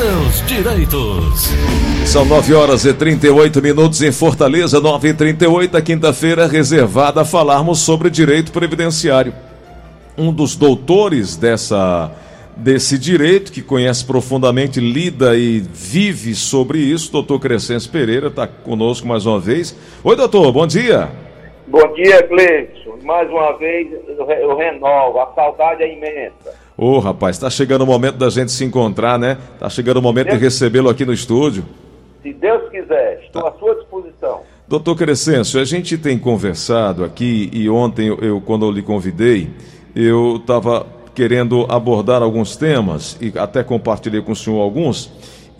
seus direitos. São 9 horas e 38 minutos em Fortaleza, 9 e 38 a quinta-feira reservada a falarmos sobre direito previdenciário. Um dos doutores dessa desse direito, que conhece profundamente, lida e vive sobre isso, doutor Crescêncio Pereira, está conosco mais uma vez. Oi, doutor, bom dia. Bom dia, Gleison. Mais uma vez eu renovo, a saudade é imensa. Ô, oh, rapaz, está chegando o momento da gente se encontrar, né? Está chegando o momento Deus... de recebê-lo aqui no estúdio. Se Deus quiser, estou tá. à sua disposição. Doutor Crescêncio, a gente tem conversado aqui e ontem eu, eu quando eu lhe convidei, eu estava querendo abordar alguns temas e até compartilhei com o senhor alguns.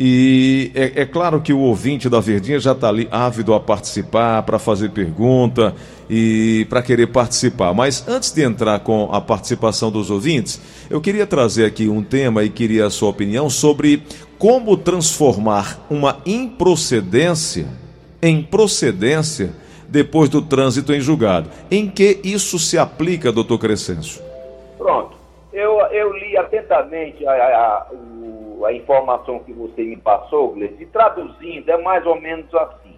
E é, é, claro que o ouvinte da Verdinha já está ali ávido a participar, para fazer pergunta e para querer participar. Mas antes de entrar com a participação dos ouvintes, eu queria trazer aqui um tema e queria a sua opinião sobre como transformar uma improcedência em procedência depois do trânsito em julgado. Em que isso se aplica, doutor Crescêncio? Pronto. Eu, eu li atentamente a, a, o, a informação que você me passou, Gleice, e traduzindo, é mais ou menos assim.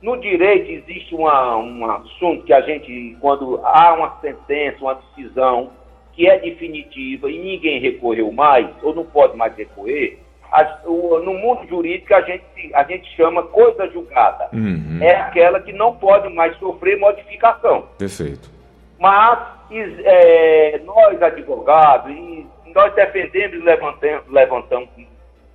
No direito existe uma, um assunto que a gente, quando há uma sentença, uma decisão que é definitiva e ninguém recorreu mais, ou não pode mais recorrer, a, o, no mundo jurídico a gente, a gente chama coisa julgada. Uhum. É aquela que não pode mais sofrer modificação. Perfeito. Mas é, nós, advogados, e nós defendemos e levantamos, levantamos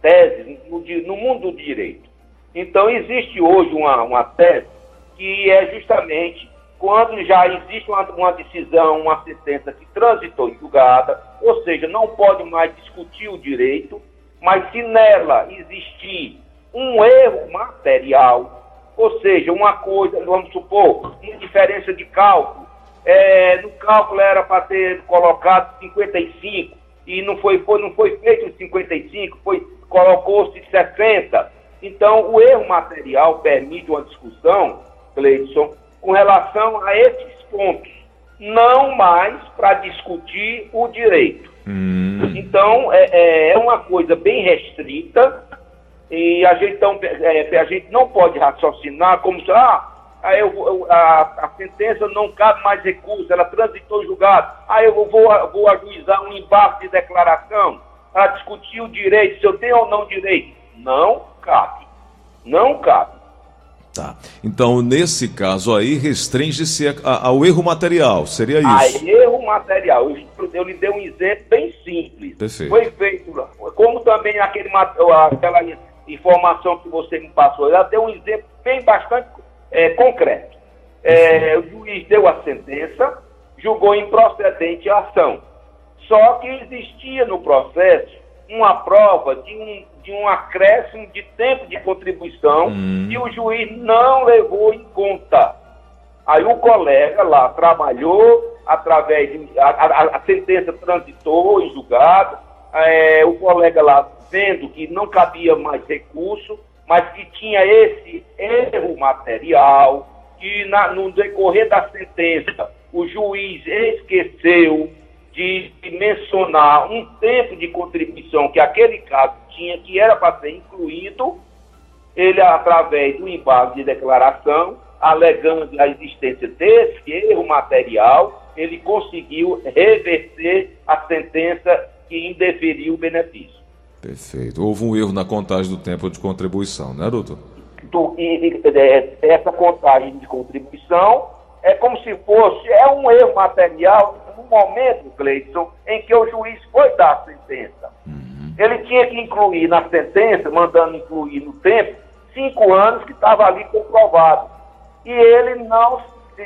teses no, no, mundo do direito. Então, existe hoje uma, uma tese que é justamente quando já existe uma, uma decisão, uma sentença que transitou em julgada, ou seja, não pode mais discutir o direito, mas se nela existir um erro material, ou seja, uma coisa, vamos supor, uma diferença de cálculo, é, no cálculo era para ter colocado 55 e não foi, foi, não foi feito 55, foi, colocou-se 60. Então, o erro material permite uma discussão, Cleidson, com relação a esses pontos, não mais para discutir o direito. Hum. Então, é, é, é, uma coisa bem restrita e a gente, então, é, a gente não pode raciocinar como se, ah, aí eu, eu, a, a, sentença não cabe mais recurso, ela transitou julgado, aí eu vou, vou ajuizar um embarque de declaração para discutir o direito, se eu tenho ou não direito. Não cabe. Não cabe. Tá. Então, nesse caso aí, restringe-se ao erro material, seria isso? A erro material. Eu, eu lhe dei um exemplo bem simples. Perfeito. Foi feito, como também aquele, aquela informação que você me passou, ela deu um exemplo bem bastante é, concreto. É, o juiz deu a sentença, julgou improcedente a ação. Só que existia no processo uma prova de um, de um acréscimo de tempo de contribuição hum. e o juiz não levou em conta. Aí o colega lá trabalhou através de. A, a, a sentença transitou em julgado, é, o colega lá vendo que não cabia mais recurso, mas que tinha esse erro material, que na, no decorrer da sentença o juiz esqueceu de mencionar um tempo de contribuição que aquele caso tinha, que era para ser incluído, ele, através do embargo de declaração, alegando a existência desse erro material, ele conseguiu reverter a sentença que indeferiu o benefício. Perfeito. Houve um erro na contagem do tempo de contribuição, né, doutor? Do, e, e, essa contagem de contribuição é como se fosse, é um erro material no momento, Cleiton, em que o juiz foi dar a sentença. Uhum. Ele tinha que incluir na sentença, mandando incluir no tempo, cinco anos que estava ali comprovado. E ele não,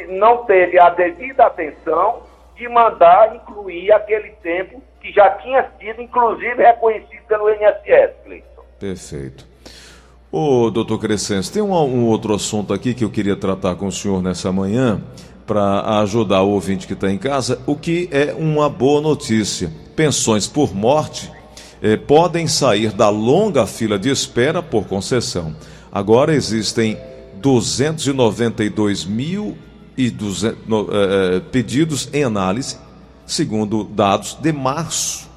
não teve a devida atenção de mandar incluir aquele tempo que já tinha sido, inclusive, reconhecido pelo INSS, Cleiton. Perfeito. Ô, doutor Crescêncio, tem um, um, outro assunto aqui que eu queria tratar com o senhor nessa manhã, para ajudar o ouvinte que está em casa, o que é uma boa notícia. Pensões por morte eh, podem sair da longa fila de espera por concessão. Agora existem 292 mil e 200, no, eh, pedidos em análise segundo dados de março,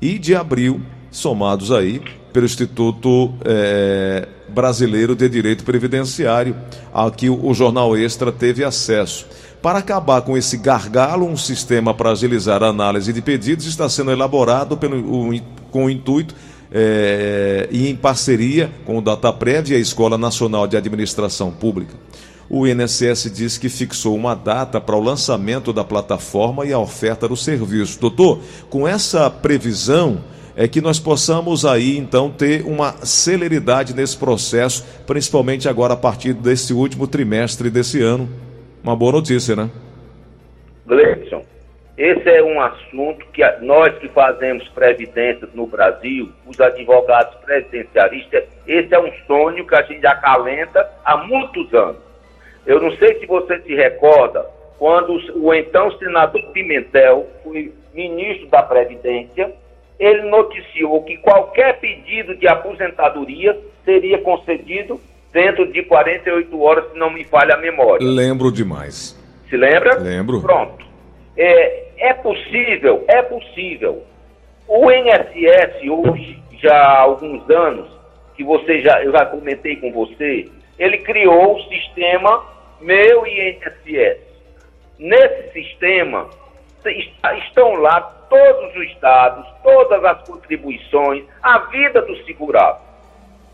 e de abril, somados aí pelo Instituto é, Brasileiro de Direito Previdenciário, a que o Jornal Extra teve acesso. Para acabar com esse gargalo, um sistema para agilizar a análise de pedidos está sendo elaborado pelo, o, com o intuito é, e em parceria com o Dataprev e a Escola Nacional de Administração Pública. O INSS diz que fixou uma data para o lançamento da plataforma e a oferta do serviço. Doutor, com essa previsão, é que nós possamos aí então ter uma celeridade nesse processo, principalmente agora a partir desse último trimestre desse ano. Uma boa notícia, né? Gleison, esse é um assunto que nós que fazemos previdências no Brasil, os advogados previdenciaristas, esse é um sonho que a gente acalenta há muitos anos. Eu não sei se você se recorda, quando o então senador Pimentel foi ministro da Previdência, ele noticiou que qualquer pedido de aposentadoria seria concedido dentro de 48 horas, se não me falha a memória. Lembro demais. Se lembra? Lembro. Pronto. É, é possível, é possível. O INSS hoje, já há alguns anos, que você já, eu já comentei com você, ele criou o sistema Meu INSS. Nesse sistema, estão lá todos os dados, todas as contribuições, a vida do segurado.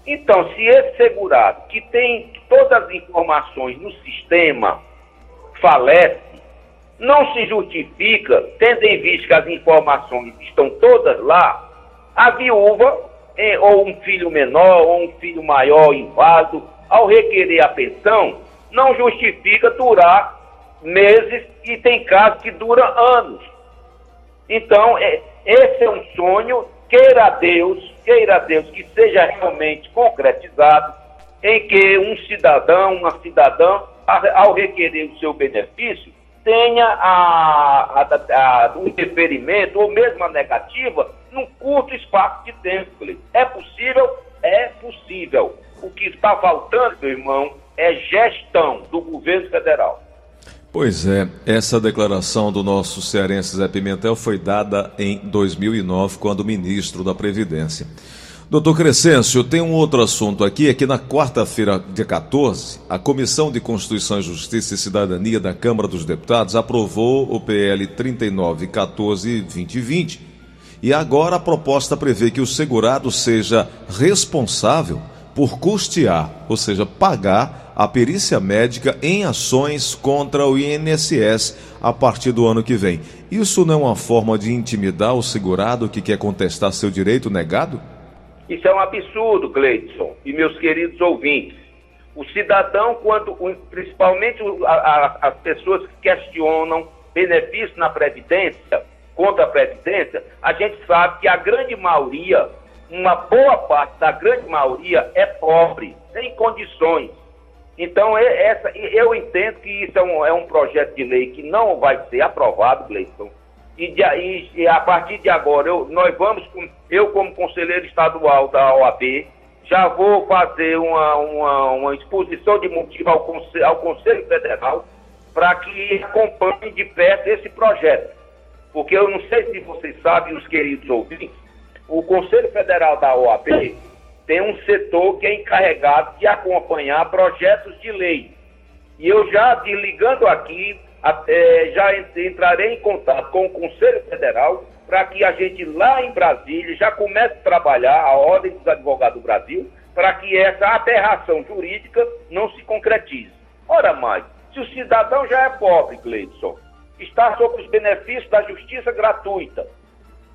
Então, se esse segurado, que tem todas as informações no sistema, falece, não se justifica, tendo em vista que as informações estão todas lá, a viúva, eh, ou um filho menor, ou um filho maior inválido, ao requerer a pensão, não justifica durar meses e tem casos que duram anos. Então, é, esse é um sonho, queira Deus, queira Deus que seja realmente concretizado, em que um cidadão, uma cidadã, ao requerer o seu benefício, tenha a, a, a, um deferimento ou mesmo a negativa num curto espaço de tempo. É possível? É possível. O que está faltando, meu irmão, é gestão do governo federal. Pois é, essa declaração do nosso cearense Zé Pimentel foi dada em 2009, quando ministro da Previdência. Doutor Crescêncio, tem um outro assunto aqui, é que na quarta-feira, dia 14, a Comissão de Constituição, Justiça e Cidadania da Câmara dos Deputados aprovou o PL 3914-2020. E agora a proposta prevê que o segurado seja responsável por custear, ou seja, pagar a perícia médica em ações contra o INSS a partir do ano que vem. Isso não é uma forma de intimidar o segurado que quer contestar seu direito negado? Isso é um absurdo, Gleidson e meus queridos ouvintes. O cidadão, quando, principalmente a, a, as pessoas que questionam benefício na Previdência, contra a Previdência, a gente sabe que a grande maioria, uma boa parte da grande maioria é pobre, sem condições. Então, essa, eu entendo que isso é um, é um projeto de lei que não vai ser aprovado, Gleison. E, e, e, a partir de agora, eu, nós vamos, eu como conselheiro estadual da OAB, já vou fazer uma, uma, uma exposição de motivo ao, Conselho, ao Conselho Federal para que acompanhe de perto esse projeto. Porque eu não sei se vocês sabem, os queridos ouvintes, o Conselho Federal da OAB tem um setor que é encarregado de acompanhar projetos de lei. E eu já, ligando aqui, até, já entrarei em contato com o Conselho Federal para que a gente lá em Brasília já comece a trabalhar a Ordem dos Advogados do Brasil para que essa aberração jurídica não se concretize. Ora mais, se o cidadão já é pobre, Gleidson, está sob os benefícios da justiça gratuita,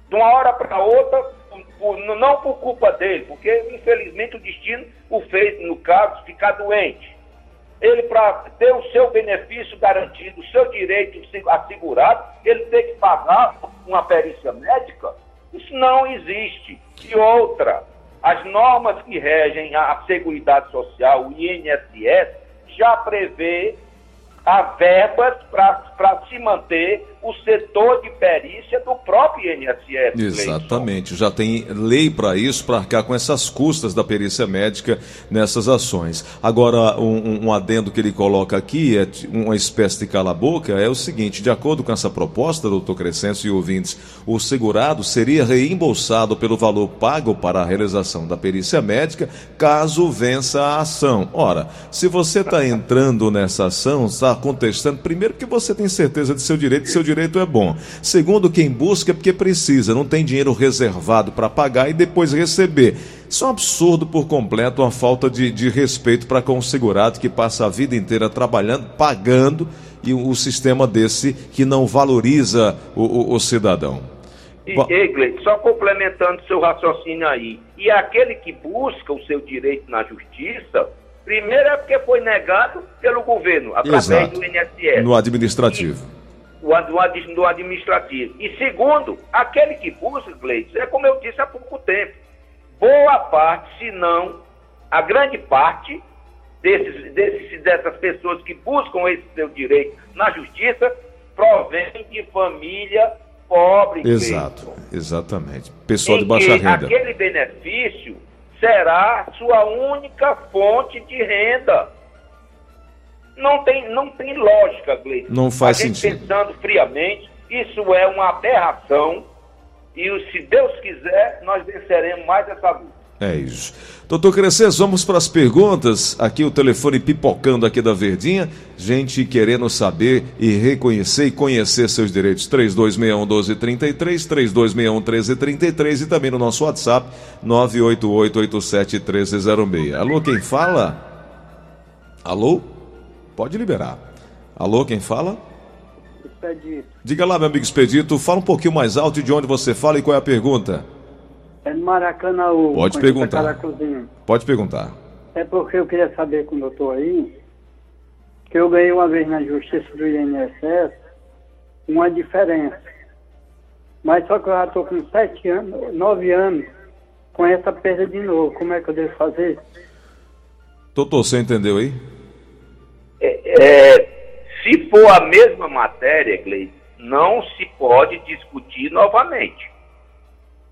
de uma hora para outra por, não por culpa dele, porque infelizmente o destino o fez, no caso, ficar doente. Ele, para ter o seu benefício garantido, o seu direito assegurado, ele tem que pagar uma perícia médica? Isso não existe. E outra, as normas que regem a Seguridade Social, o INSS, já prevê a verbas para se manter o setor de perícia do próprio INSS. Exatamente, já tem lei para isso, para arcar com essas custas da perícia médica nessas ações. Agora, um, um adendo que ele coloca aqui, é uma espécie de cala-boca, é o seguinte: de acordo com essa proposta, doutor Crescencio e ouvintes, o segurado seria reembolsado pelo valor pago para a realização da perícia médica caso vença a ação. Ora, se você está entrando nessa ação, está contestando, primeiro que você tem certeza de seu direito, seu direito é bom. Segundo, quem busca é porque precisa, não tem dinheiro reservado para pagar e depois receber. Isso é um absurdo por completo, uma falta de, de respeito para com o segurado que passa a vida inteira trabalhando, pagando, e o, o sistema desse que não valoriza o, o, o cidadão. E, Eglet, só complementando seu raciocínio aí, e aquele que busca o seu direito na justiça, primeiro é porque foi negado pelo governo, através Exato. do INSS. No administrativo. E, do, administrativo. E segundo, aquele que busca, Gleice, é como eu disse há pouco tempo, boa parte, se não a grande parte desses, desses, dessas pessoas que buscam esse seu direito na justiça provém de família pobre. Exato, exatamente. Pessoal de baixa renda. Aquele benefício será sua única fonte de renda. Não tem, não tem lógica, Gleice. Não faz sentido. Pensando friamente, isso é uma aberração e se Deus quiser, nós venceremos mais essa luta. É isso. Doutor Cresces, vamos para as perguntas. Aqui o telefone pipocando aqui da Verdinha. Gente querendo saber e reconhecer e conhecer seus direitos. 3261-1233, 3261-1333 e também no nosso WhatsApp 988-87-1306. Alô, quem fala? Alô? Pode liberar. Alô, quem fala? Expedito. Diga lá, meu amigo Expedito, fala um pouquinho mais alto de onde você fala e qual é a pergunta. É no Maracanãú. Pode perguntar. Pode perguntar. É porque eu queria saber com o doutor aí, que eu ganhei uma vez na justiça do INSS uma diferença. Mas só que eu já estou com sete anos, nove anos, com essa perda de novo. Como é que eu devo fazer? Doutor, você entendeu aí? É, se for a mesma matéria, Gleice, não se pode discutir novamente.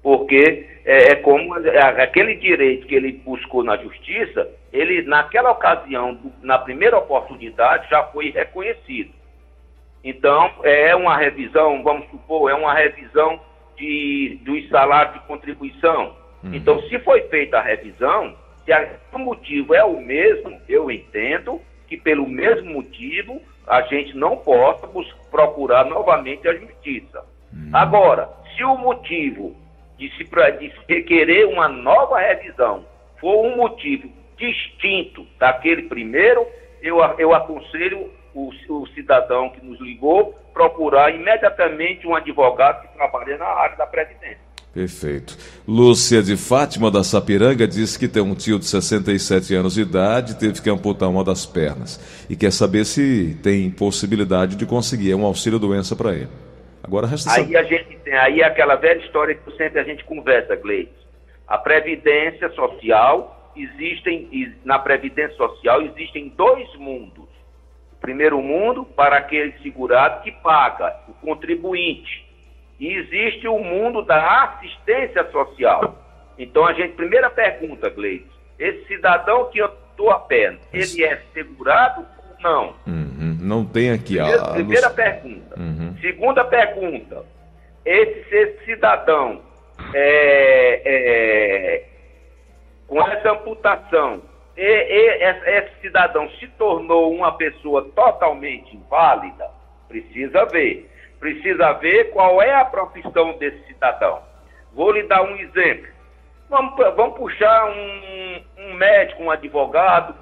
Porque é, é como é, aquele direito que ele buscou na justiça, ele, naquela ocasião, na primeira oportunidade, já foi reconhecido. Então, é uma revisão, vamos supor, é uma revisão de, dos salários de contribuição. Uhum. Então, se foi feita a revisão, se o motivo é o mesmo, eu entendo, que pelo mesmo motivo a gente não possa procurar novamente a justiça. Hum. Agora, se o motivo de se, de se querer uma nova revisão for um motivo distinto daquele primeiro, eu, eu aconselho o, o cidadão que nos ligou procurar imediatamente um advogado que trabalha na área da Previdência. Perfeito. Lúcia de Fátima da Sapiranga diz que tem um tio de 67 anos de idade, teve que amputar uma das pernas e quer saber se tem possibilidade de conseguir um auxílio doença para ele. Agora resta Aí a gente tem aí aquela velha história que sempre a gente conversa, Gleice. A previdência social existem na previdência social existem dois mundos. O primeiro mundo para aquele segurado que paga, o contribuinte e existe o mundo da assistência social. Então, a gente, primeira pergunta, Gleice, esse cidadão que eu estou a pé, ele é segurado ou não? Uhum. Não tem aqui a... Primeira pergunta. Uhum. Segunda pergunta, esse, esse cidadão é, é, com essa amputação, e, e, esse cidadão se tornou uma pessoa totalmente inválida, precisa ver precisa ver qual é a profissão desse cidadão. Vou lhe dar um exemplo. Vamos, vamos puxar um, um médico, um advogado,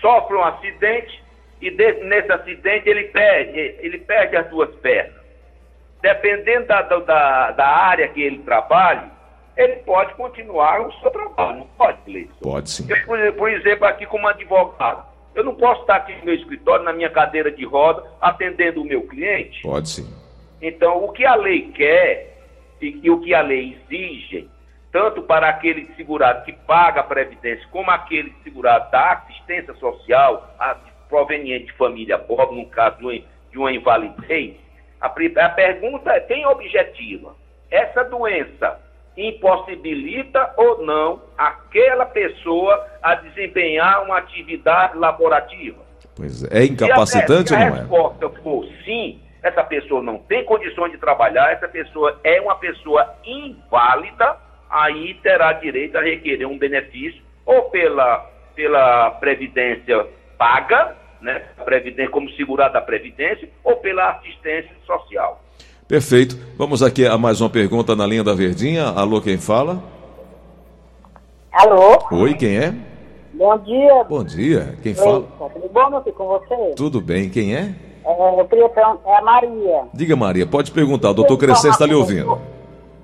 sofre um acidente e de, nesse acidente ele perde, ele perde as duas pernas. Dependendo da, da, da área que ele trabalha, ele pode continuar o seu trabalho, não pode, Gleison? Pode sim. Eu, por exemplo, aqui como advogado, eu não posso estar aqui no meu escritório, na minha cadeira de roda, atendendo o meu cliente? Pode sim. Então, o que a lei quer e, e o que a lei exige, tanto para aquele segurado que paga a previdência, como aquele segurado da assistência social, a, proveniente de família pobre, no caso de uma invalidez, A, a pergunta é bem objetiva. Essa doença impossibilita ou não aquela pessoa a desempenhar uma atividade laborativa? Pois é, é incapacitante se a, ou não é? Se a resposta for sim, essa pessoa não tem condições de trabalhar, essa pessoa é uma pessoa inválida, aí terá direito a requerer um benefício ou pela, pela previdência paga, né, previdência, como segurado da previdência, ou pela assistência social. Perfeito. Vamos aqui a mais uma pergunta na linha da Verdinha. Alô, quem fala? Alô? Oi, quem é? Bom dia. Bom dia. Quem fala? Tudo bom, meu filho, com você? Tudo bem. Quem é? É, eu queria perguntar, é a Maria. Diga, Maria, pode perguntar. O doutor Crescente está lhe ouvindo.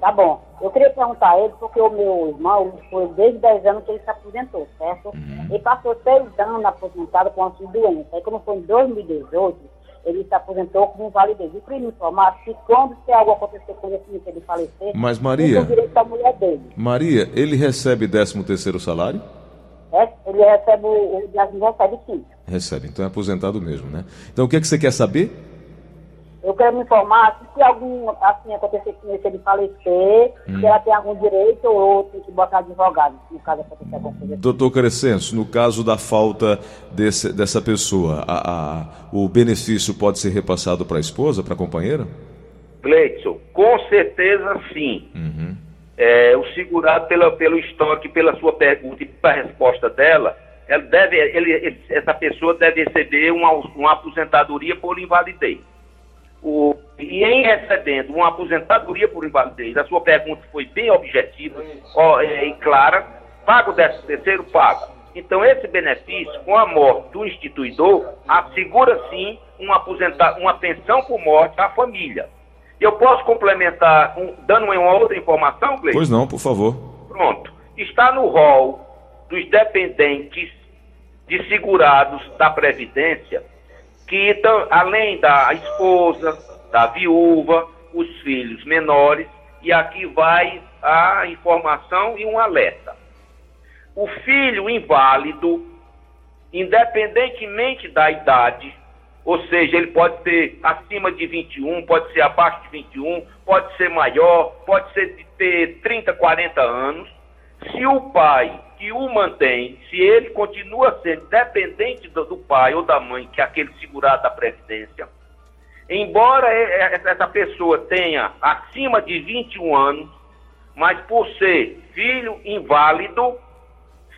Tá bom. Eu queria perguntar a ele, porque o meu irmão foi desde 10 anos que ele se aposentou, certo? Uhum. Ele passou 6 anos aposentado com de doença. Aí quando foi em 2018, ele se aposentou com invalidez. E queria me informar se quando se algo acontecer com ele, se ele falecer, Mas Maria, ele direito da mulher dele. Maria, ele recebe 13 terceiro salário? É, ele recebe, ele recebe sim. Recebe, então é aposentado mesmo, né? Então o que, é que você quer saber? Eu quero me informar se algum assim acontecer com ele, se ele falecer, hum. se ela tem algum direito ou tem que botar advogado, no caso acontecer alguma coisa. Assim. Doutor Crescenso, no caso da falta desse, dessa pessoa, a, a, o benefício pode ser repassado para a esposa, para a companheira? Gleidson, com certeza sim. Uhum. É, o segurado pela, pelo estoque, pela sua pergunta e pela resposta dela, ela deve, ele, ele, essa pessoa deve receber uma, uma aposentadoria por invalidez. O, e em recebendo uma aposentadoria por invalidez, a sua pergunta foi bem objetiva ó, é, e clara, paga o décimo terceiro, paga. Então, esse benefício, com a morte do instituidor, assegura sim uma, aposentar, uma pensão por morte à família. Eu posso complementar um, dando uma outra informação, Gleice? Pois não, por favor. Pronto. Está no rol dos dependentes de segurados da Previdência que então, além da esposa, da viúva, os filhos menores, e aqui vai a informação e um alerta. O filho inválido, independentemente da idade, ou seja, ele pode ser acima de 21, pode ser abaixo de 21, pode ser maior, pode ser de ter 30, 40 anos. Se o pai que o mantém, se ele continua sendo dependente do, do pai ou da mãe, que é aquele segurado da Previdência, embora essa pessoa tenha acima de 21 anos, mas por ser filho inválido,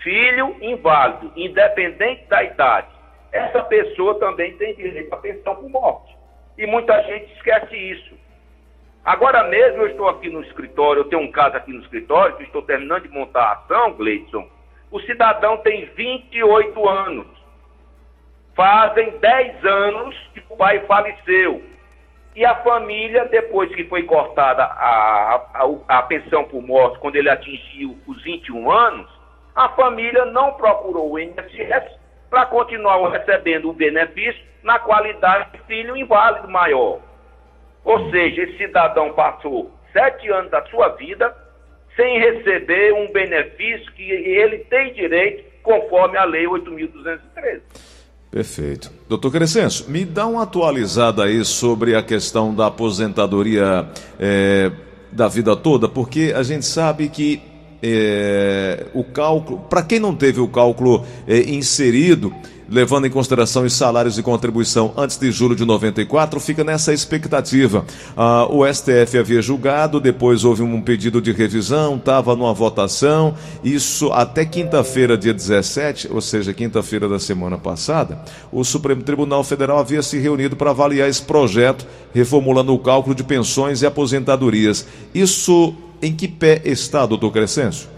filho inválido, independente da idade, essa pessoa também tem direito à pensão por morte. E muita gente esquece isso. Agora mesmo eu estou aqui no escritório, eu tenho um caso aqui no escritório, que estou terminando de montar a ação, Gleidson. O cidadão tem 28 anos. Fazem 10 anos que o pai faleceu. E a família, depois que foi cortada a, a, a pensão por morte, quando ele atingiu os 21 anos, a família não procurou o INSS para continuar recebendo o benefício na qualidade de filho inválido maior. Ou seja, esse cidadão passou sete anos da sua vida sem receber um benefício que ele tem direito conforme a Lei 8.213. Perfeito. Doutor Crescenso, me dá uma atualizada aí sobre a questão da aposentadoria é, da vida toda, porque a gente sabe que é, o cálculo, para quem não teve o cálculo é, inserido, levando em consideração os salários de contribuição antes de julho de 94, fica nessa expectativa. Ah, o STF havia julgado, depois houve um pedido de revisão, estava numa votação, isso até quinta-feira, dia 17, ou seja, quinta-feira da semana passada, o Supremo Tribunal Federal havia se reunido para avaliar esse projeto, reformulando o cálculo de pensões e aposentadorias. Isso em que pé está, doutor Crescencio?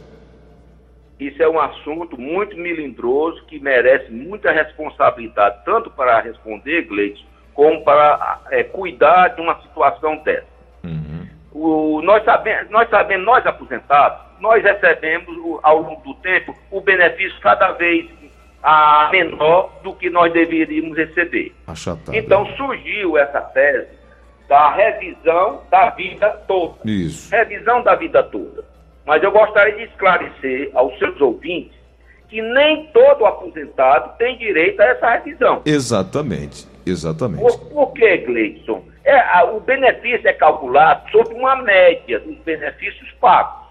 Isso é um assunto muito melindroso que merece muita responsabilidade, tanto para responder, Gleitson, como para é, cuidar de uma situação dessa. Uhum. O, nós, sabemos, nós sabemos, nós aposentados, nós recebemos ao longo do tempo o benefício cada vez a menor do que nós deveríamos receber. Achatado. Então surgiu essa tese da revisão da vida toda. Isso. Revisão da vida toda. Mas eu gostaria de esclarecer aos seus ouvintes que nem todo aposentado tem direito a essa revisão. Exatamente, exatamente. Por, por que, Gleidson? É, a, o benefício é calculado sobre uma média dos benefícios pagos.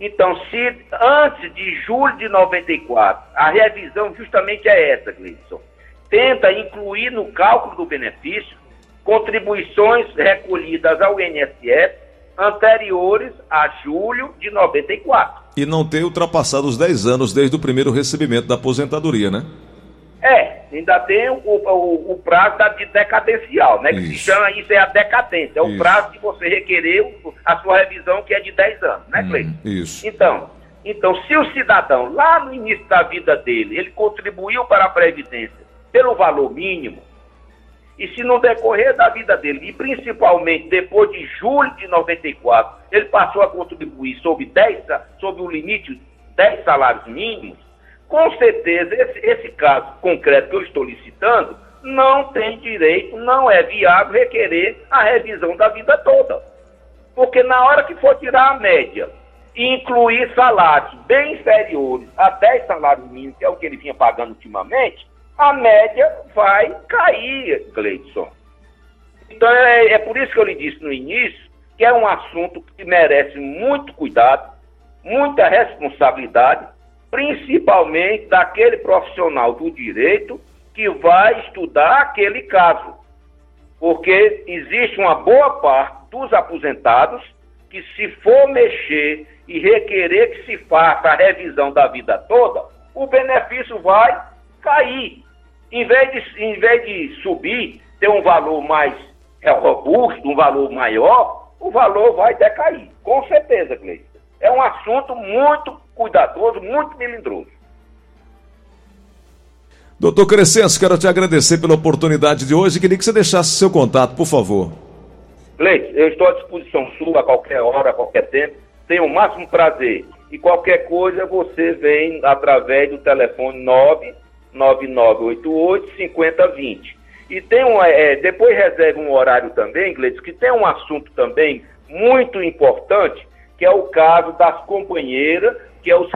Então, se antes de julho de 94, a revisão justamente é essa, Gleison, tenta incluir no cálculo do benefício contribuições recolhidas ao INSS anteriores a julho de 94. E não ter ultrapassado os 10 anos desde o primeiro recebimento da aposentadoria, né? É, ainda tem o, o, o prazo da, de decadencial, né? Que se chama isso é a decadência, é o isso. prazo de você requerer a sua revisão, que é de 10 anos, né, Cleiton? Hum, isso. Então, então, se o cidadão, lá no início da vida dele, ele contribuiu para a Previdência pelo valor mínimo, e se no decorrer da vida dele, e principalmente depois de julho de 94, ele passou a contribuir sob, 10, sob o limite de 10 salários mínimos, com certeza esse, esse caso concreto que eu estou licitando não tem direito, não é viável requerer a revisão da vida toda. Porque na hora que for tirar a média e incluir salários bem inferiores a 10 salários mínimos, que é o que ele vinha pagando ultimamente, a média vai cair, Gleidson. Então é, é por isso que eu lhe disse no início que é um assunto que merece muito cuidado, muita responsabilidade, principalmente daquele profissional do direito que vai estudar aquele caso. Porque existe uma boa parte dos aposentados que, se for mexer e requerer que se faça a revisão da vida toda, o benefício vai cair. Em vez de, em vez de subir, ter um valor mais é, robusto, um valor maior, o valor vai decair. Com certeza, Gleice. É um assunto muito cuidadoso, muito melindroso. Doutor Crescenço, quero te agradecer pela oportunidade de hoje. Queria que você deixasse seu contato, por favor. Leite, eu estou à disposição sua a qualquer hora, a qualquer tempo. Tenho o máximo prazer. E qualquer coisa você vem através do telefone 9 9988-5020. E tem um, é, depois reserve um horário também, Gleice, que tem um assunto também muito importante, que é o caso das companheiras, que é, os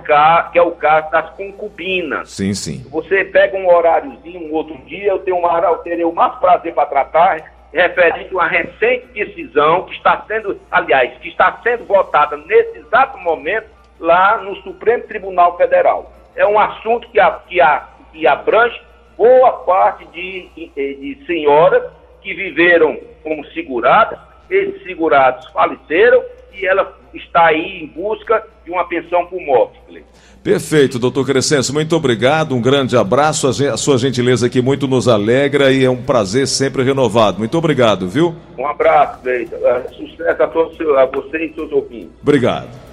que é o caso das concubinas. Sim, sim. Você pega um horáriozinho, um outro dia, eu tenho uma, eu terei o mais prazer para tratar, referente a uma recente decisão que está sendo, aliás, que está sendo votada nesse exato momento lá no Supremo Tribunal Federal. É um assunto que, a, que a que abrange boa parte de, de, senhoras que viveram como seguradas, esses segurados faleceram e ela está aí em busca de uma pensão por morte. Perfeito, doutor Crescencio, muito obrigado, um grande abraço, a sua gentileza aqui muito nos alegra e é um prazer sempre renovado. Muito obrigado, viu? Um abraço, Cleiton. Sucesso a todos a você e seus ouvintes. Obrigado.